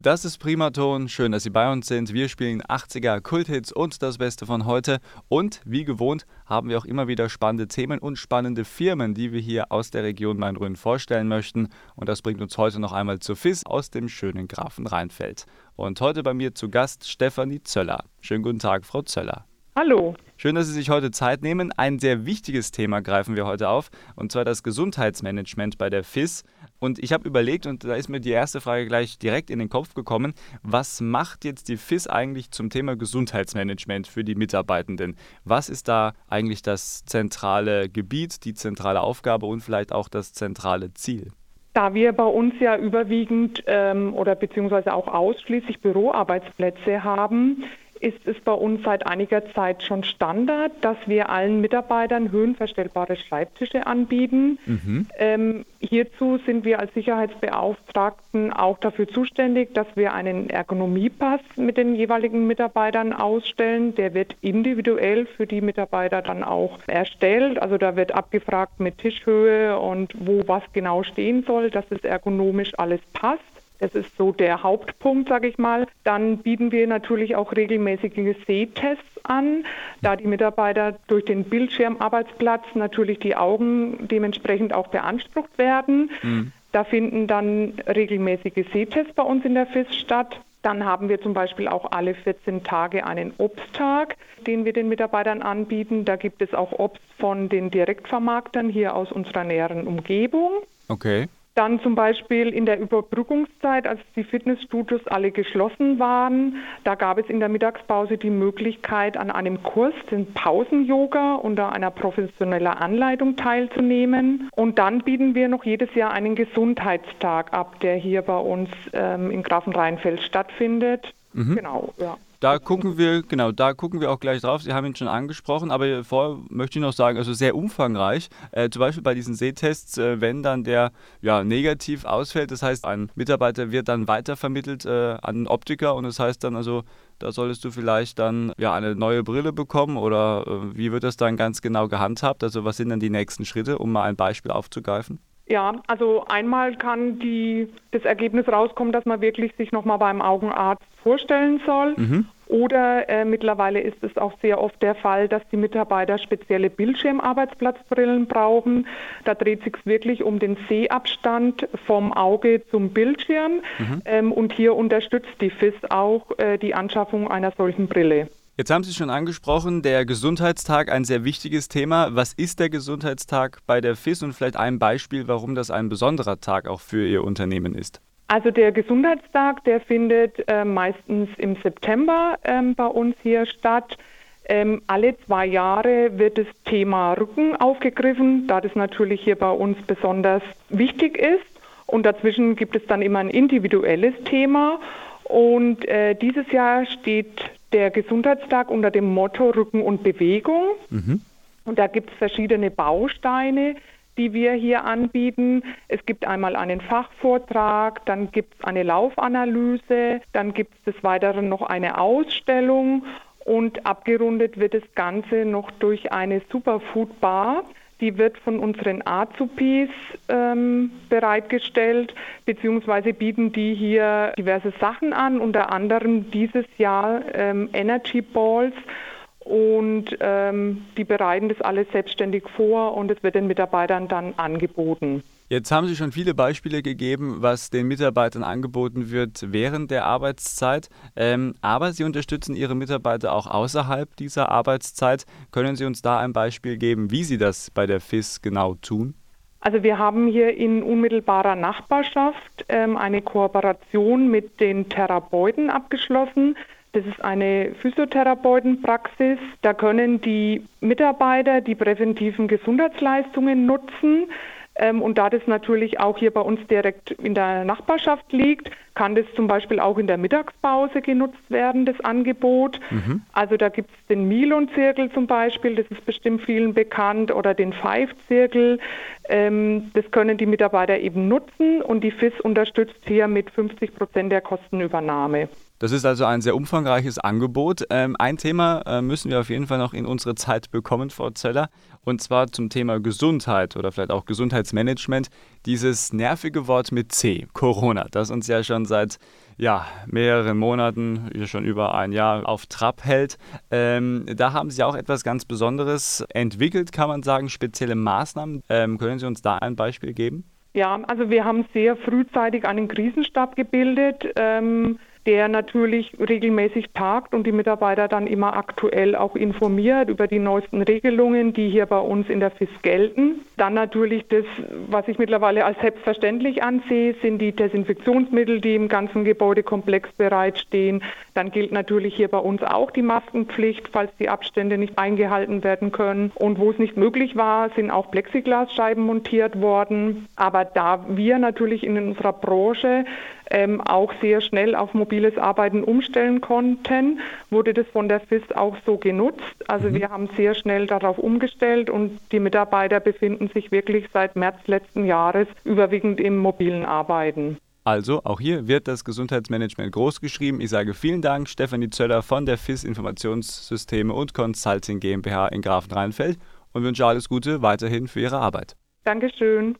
Das ist Primaton. Schön, dass Sie bei uns sind. Wir spielen 80er Kulthits und das Beste von heute. Und wie gewohnt haben wir auch immer wieder spannende Themen und spannende Firmen, die wir hier aus der Region Main-Rhön vorstellen möchten. Und das bringt uns heute noch einmal zur FIS aus dem schönen Grafen Rheinfeld. Und heute bei mir zu Gast Stefanie Zöller. Schönen guten Tag, Frau Zöller. Hallo. Schön, dass Sie sich heute Zeit nehmen. Ein sehr wichtiges Thema greifen wir heute auf, und zwar das Gesundheitsmanagement bei der FIS. Und ich habe überlegt, und da ist mir die erste Frage gleich direkt in den Kopf gekommen, was macht jetzt die FIS eigentlich zum Thema Gesundheitsmanagement für die Mitarbeitenden? Was ist da eigentlich das zentrale Gebiet, die zentrale Aufgabe und vielleicht auch das zentrale Ziel? Da wir bei uns ja überwiegend ähm, oder beziehungsweise auch ausschließlich Büroarbeitsplätze haben, ist es bei uns seit einiger Zeit schon Standard, dass wir allen Mitarbeitern höhenverstellbare Schreibtische anbieten. Mhm. Ähm, hierzu sind wir als Sicherheitsbeauftragten auch dafür zuständig, dass wir einen Ergonomiepass mit den jeweiligen Mitarbeitern ausstellen. Der wird individuell für die Mitarbeiter dann auch erstellt. Also da wird abgefragt mit Tischhöhe und wo was genau stehen soll, dass es ergonomisch alles passt. Das ist so der Hauptpunkt, sage ich mal. Dann bieten wir natürlich auch regelmäßige Sehtests an, da die Mitarbeiter durch den Bildschirmarbeitsplatz natürlich die Augen dementsprechend auch beansprucht werden. Mhm. Da finden dann regelmäßige Sehtests bei uns in der FIS statt. Dann haben wir zum Beispiel auch alle 14 Tage einen Obsttag, den wir den Mitarbeitern anbieten. Da gibt es auch Obst von den Direktvermarktern hier aus unserer näheren Umgebung. Okay. Dann zum Beispiel in der Überbrückungszeit, als die Fitnessstudios alle geschlossen waren, da gab es in der Mittagspause die Möglichkeit, an einem Kurs, den Pausen-Yoga, unter einer professionellen Anleitung teilzunehmen. Und dann bieten wir noch jedes Jahr einen Gesundheitstag ab, der hier bei uns ähm, in Grafenrheinfeld stattfindet. Mhm. Genau, ja. Da gucken wir, genau, da gucken wir auch gleich drauf. Sie haben ihn schon angesprochen, aber vorher möchte ich noch sagen, also sehr umfangreich. Äh, zum Beispiel bei diesen Sehtests, äh, wenn dann der ja, negativ ausfällt, das heißt, ein Mitarbeiter wird dann weitervermittelt äh, an den Optiker und das heißt dann also, da solltest du vielleicht dann ja eine neue Brille bekommen oder äh, wie wird das dann ganz genau gehandhabt? Also was sind dann die nächsten Schritte, um mal ein Beispiel aufzugreifen? Ja, also einmal kann die, das Ergebnis rauskommen, dass man wirklich sich nochmal beim Augenarzt vorstellen soll. Mhm. Oder äh, mittlerweile ist es auch sehr oft der Fall, dass die Mitarbeiter spezielle Bildschirmarbeitsplatzbrillen brauchen. Da dreht sich wirklich um den Sehabstand vom Auge zum Bildschirm. Mhm. Ähm, und hier unterstützt die FIS auch äh, die Anschaffung einer solchen Brille. Jetzt haben Sie schon angesprochen, der Gesundheitstag, ein sehr wichtiges Thema. Was ist der Gesundheitstag bei der FIS und vielleicht ein Beispiel, warum das ein besonderer Tag auch für Ihr Unternehmen ist? Also der Gesundheitstag, der findet äh, meistens im September ähm, bei uns hier statt. Ähm, alle zwei Jahre wird das Thema Rücken aufgegriffen, da das natürlich hier bei uns besonders wichtig ist. Und dazwischen gibt es dann immer ein individuelles Thema. Und äh, dieses Jahr steht der Gesundheitstag unter dem Motto Rücken und Bewegung. Mhm. Und da gibt es verschiedene Bausteine, die wir hier anbieten. Es gibt einmal einen Fachvortrag, dann gibt es eine Laufanalyse, dann gibt es des Weiteren noch eine Ausstellung und abgerundet wird das Ganze noch durch eine Superfood Bar. Die wird von unseren Azubis ähm, bereitgestellt, beziehungsweise bieten die hier diverse Sachen an, unter anderem dieses Jahr ähm, Energy Balls. Und ähm, die bereiten das alles selbstständig vor und es wird den Mitarbeitern dann angeboten. Jetzt haben Sie schon viele Beispiele gegeben, was den Mitarbeitern angeboten wird während der Arbeitszeit. Ähm, aber Sie unterstützen Ihre Mitarbeiter auch außerhalb dieser Arbeitszeit. Können Sie uns da ein Beispiel geben, wie Sie das bei der FIS genau tun? Also wir haben hier in unmittelbarer Nachbarschaft ähm, eine Kooperation mit den Therapeuten abgeschlossen. Das ist eine Physiotherapeutenpraxis. Da können die Mitarbeiter die präventiven Gesundheitsleistungen nutzen. Ähm, und da das natürlich auch hier bei uns direkt in der Nachbarschaft liegt, kann das zum Beispiel auch in der Mittagspause genutzt werden, das Angebot. Mhm. Also da gibt es den Milon-Zirkel zum Beispiel, das ist bestimmt vielen bekannt, oder den Five-Zirkel. Ähm, das können die Mitarbeiter eben nutzen und die FIS unterstützt hier mit 50 Prozent der Kostenübernahme. Das ist also ein sehr umfangreiches Angebot. Ähm, ein Thema äh, müssen wir auf jeden Fall noch in unsere Zeit bekommen, Frau Zeller, und zwar zum Thema Gesundheit oder vielleicht auch Gesundheitsmanagement. Dieses nervige Wort mit C, Corona, das uns ja schon seit ja, mehreren Monaten, schon über ein Jahr auf Trab hält. Ähm, da haben Sie auch etwas ganz Besonderes entwickelt, kann man sagen, spezielle Maßnahmen. Ähm, können Sie uns da ein Beispiel geben? Ja, also wir haben sehr frühzeitig einen Krisenstab gebildet. Ähm, der natürlich regelmäßig tagt und die Mitarbeiter dann immer aktuell auch informiert über die neuesten Regelungen, die hier bei uns in der FIS gelten. Dann natürlich das, was ich mittlerweile als selbstverständlich ansehe, sind die Desinfektionsmittel, die im ganzen Gebäudekomplex bereitstehen. Dann gilt natürlich hier bei uns auch die Maskenpflicht, falls die Abstände nicht eingehalten werden können. Und wo es nicht möglich war, sind auch Plexiglasscheiben montiert worden. Aber da wir natürlich in unserer Branche ähm, auch sehr schnell auf mobiles Arbeiten umstellen konnten, wurde das von der FIS auch so genutzt. Also mhm. wir haben sehr schnell darauf umgestellt und die Mitarbeiter befinden sich wirklich seit März letzten Jahres überwiegend im mobilen Arbeiten. Also, auch hier wird das Gesundheitsmanagement großgeschrieben. Ich sage vielen Dank, Stefanie Zöller von der FIS Informationssysteme und Consulting GmbH in Grafenrheinfeld und wünsche alles Gute weiterhin für Ihre Arbeit. Dankeschön.